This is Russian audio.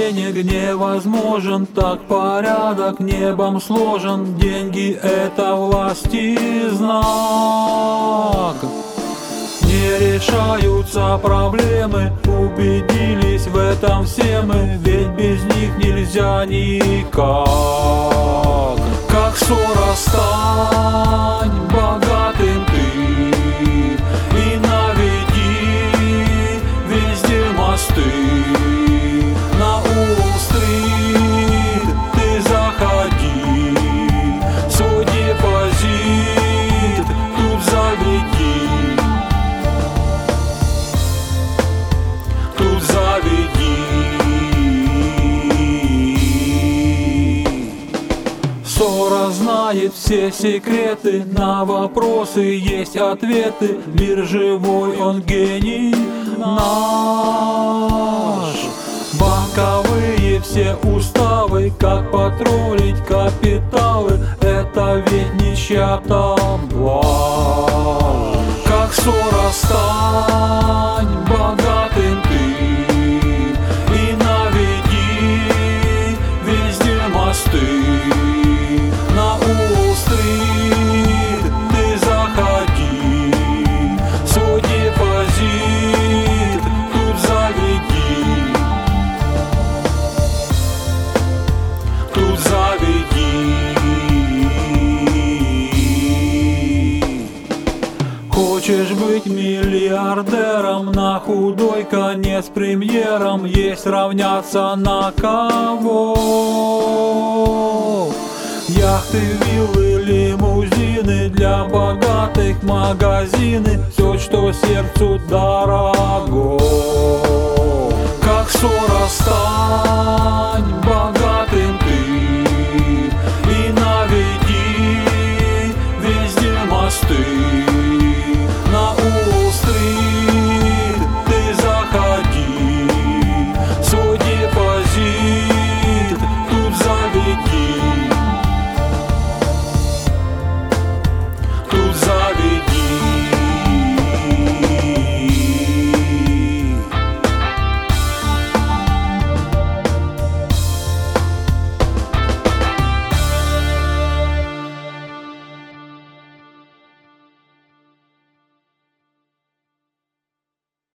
Мир невозможен, так порядок небом сложен. Деньги — это власти знак. Не решаются проблемы, убедились в этом все мы. Ведь без них нельзя никак. Как ссора знает все секреты, на вопросы есть ответы. Мир живой, он гений наш. Банковые все уставы, как потроллить капиталы, это ведь не чья-то блажь. Как ссора Хочешь быть миллиардером, на худой конец премьером, есть равняться на кого? Яхты, виллы, лимузины, для богатых магазины, все, что сердцу дорого. Как Сорос стань богатым ты и наведи везде мосты.